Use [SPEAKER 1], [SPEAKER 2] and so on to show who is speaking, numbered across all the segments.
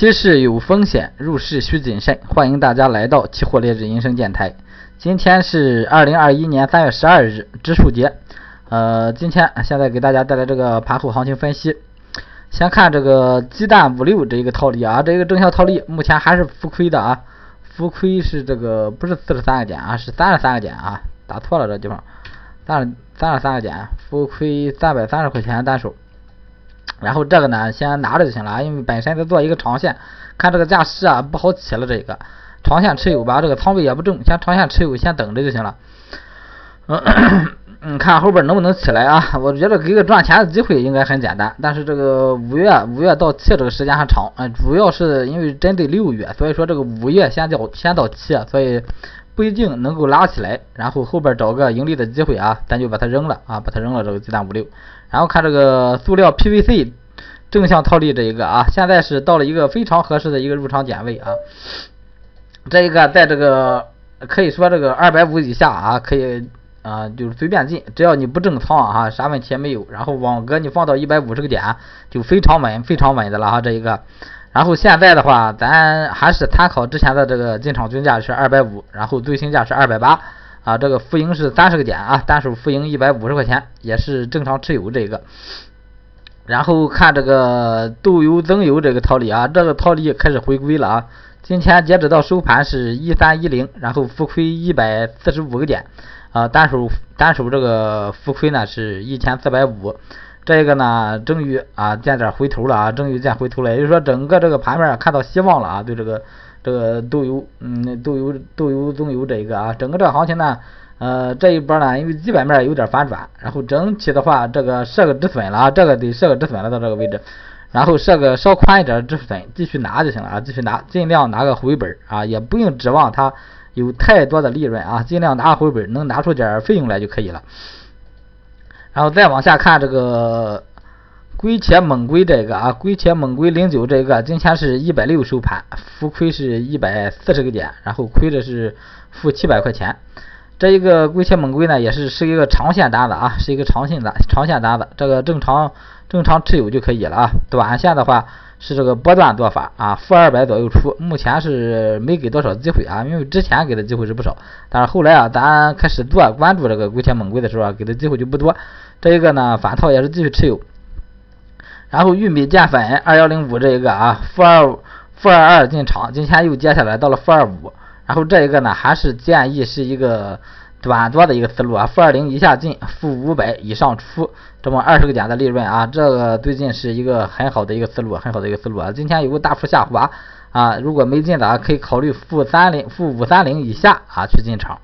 [SPEAKER 1] 期市有风险，入市需谨慎。欢迎大家来到期货烈日银声电台。今天是二零二一年三月十二日，植树节。呃，今天现在给大家带来这个盘后行情分析。先看这个鸡蛋五六这一个套利啊，这一个正向套利目前还是浮亏的啊，浮亏是这个不是四十三个点啊，是三十三个点啊，打错了这地方，三十三十三个点，浮亏三百三十块钱单手。然后这个呢，先拿着就行了，因为本身在做一个长线，看这个架势啊不好起了，这个长线持有吧，这个仓位也不重，先长线持有，先等着就行了。嗯，看后边能不能起来啊？我觉得给个赚钱的机会应该很简单，但是这个五月五月到期这个时间还长，嗯，主要是因为针对六月，所以说这个五月先到先到期，所以不一定能够拉起来，然后后边找个盈利的机会啊，咱就把它扔了啊，把它扔了这个鸡蛋五六。然后看这个塑料 PVC 正向套利这一个啊，现在是到了一个非常合适的一个入场点位啊。这一个在这个可以说这个二百五以下啊，可以啊就是随便进，只要你不正仓啊，啥问题也没有。然后网格你放到一百五十个点就非常稳非常稳的了哈这一个。然后现在的话，咱还是参考之前的这个进场均价是二百五，然后最新价是二百八。啊，这个浮盈是三十个点啊，单手浮盈一百五十块钱，也是正常持有这个。然后看这个豆油增油这个套利啊，这个套利开始回归了啊。今天截止到收盘是一三一零，然后浮亏一百四十五个点啊，单手单手这个浮亏呢是一千四百五，这个呢终于啊见点回头了啊，终于见回头了，也就是说整个这个盘面看到希望了啊，对这个。这个豆油，嗯，豆油豆油棕油这一个啊，整个这个行情呢，呃，这一波呢，因为基本面有点反转，然后整体的话，这个设个止损了啊，这个得设个止损了到这个位置，然后设个稍宽一点止损，继续拿就行了啊，继续拿，尽量拿个回本啊，也不用指望它有太多的利润啊，尽量拿回本，能拿出点费用来就可以了。然后再往下看这个。龟且猛龟这个啊，龟且猛龟零九这个，今天是一百六收盘，浮亏是一百四十个点，然后亏的是负七百块钱。这一个龟且猛龟呢，也是是一个长线单子啊，是一个长线单，长线单子，这个正常正常持有就可以了啊。短线的话是这个波段做法啊，负二百左右出，目前是没给多少机会啊，因为之前给的机会是不少，但是后来啊，咱开始做关注这个龟田猛龟的时候啊，给的机会就不多。这一个呢，反套也是继续持有。然后玉米淀粉二幺零五这一个啊，负二负二二进场，今天又接下来到了负二五，然后这一个呢还是建议是一个短多的一个思路啊，负二零以下进，负五百以上出，这么二十个点的利润啊，这个最近是一个很好的一个思路，很好的一个思路啊，今天有个大幅下滑啊，如果没进的啊，可以考虑负三零负五三零以下啊去进场，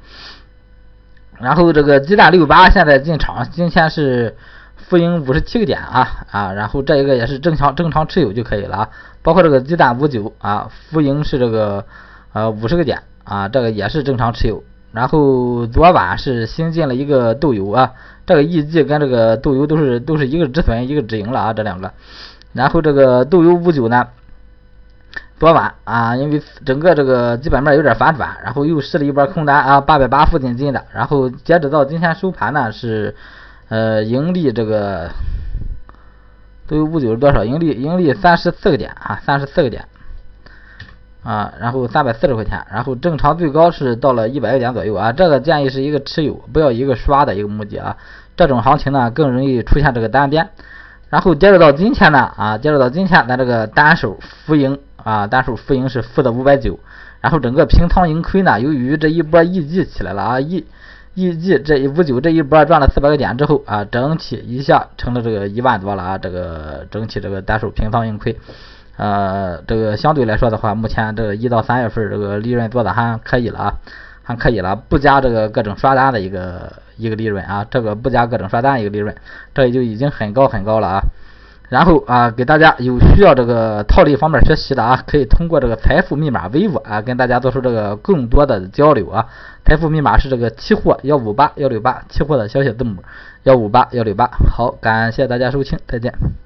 [SPEAKER 1] 然后这个鸡蛋六八现在进场，今天是。浮盈五十七个点啊啊，然后这一个也是正常正常持有就可以了啊，包括这个鸡蛋五九啊，浮盈是这个呃五十个点啊，这个也是正常持有。然后昨晚是新进了一个豆油啊，这个 EG 跟这个豆油都是都是一个止损一个止盈了啊，这两个。然后这个豆油五九呢，昨晚啊，因为整个这个基本面有点反转，然后又试了一波空单啊，八百八附近进的，然后截止到今天收盘呢是。呃，盈利这个都有五九是多少？盈利盈利三十四个点啊，三十四个点啊，然后三百四十块钱，然后正常最高是到了一百个点左右啊。这个建议是一个持有，不要一个刷的一个目的啊。这种行情呢，更容易出现这个单边。然后接着到今天呢啊，接着到今天咱这个单手浮盈啊，单手浮盈是负的五百九，然后整个平仓盈亏呢，由于这一波溢价起来了啊，溢。一季这一五九这一波赚了四百个点之后啊，整体一下成了这个一万多了啊，这个整体这个单手平仓盈亏，呃，这个相对来说的话，目前这个一到三月份这个利润做的还可以了啊，还可以了，不加这个各种刷单的一个一个利润啊，这个不加各种刷单一个利润，这也就已经很高很高了啊。然后啊，给大家有需要这个套利方面学习的啊，可以通过这个财富密码 vivo 啊，跟大家做出这个更多的交流啊。财富密码是这个期货幺五八幺六八，期货的小写字母幺五八幺六八。好，感谢大家收听，再见。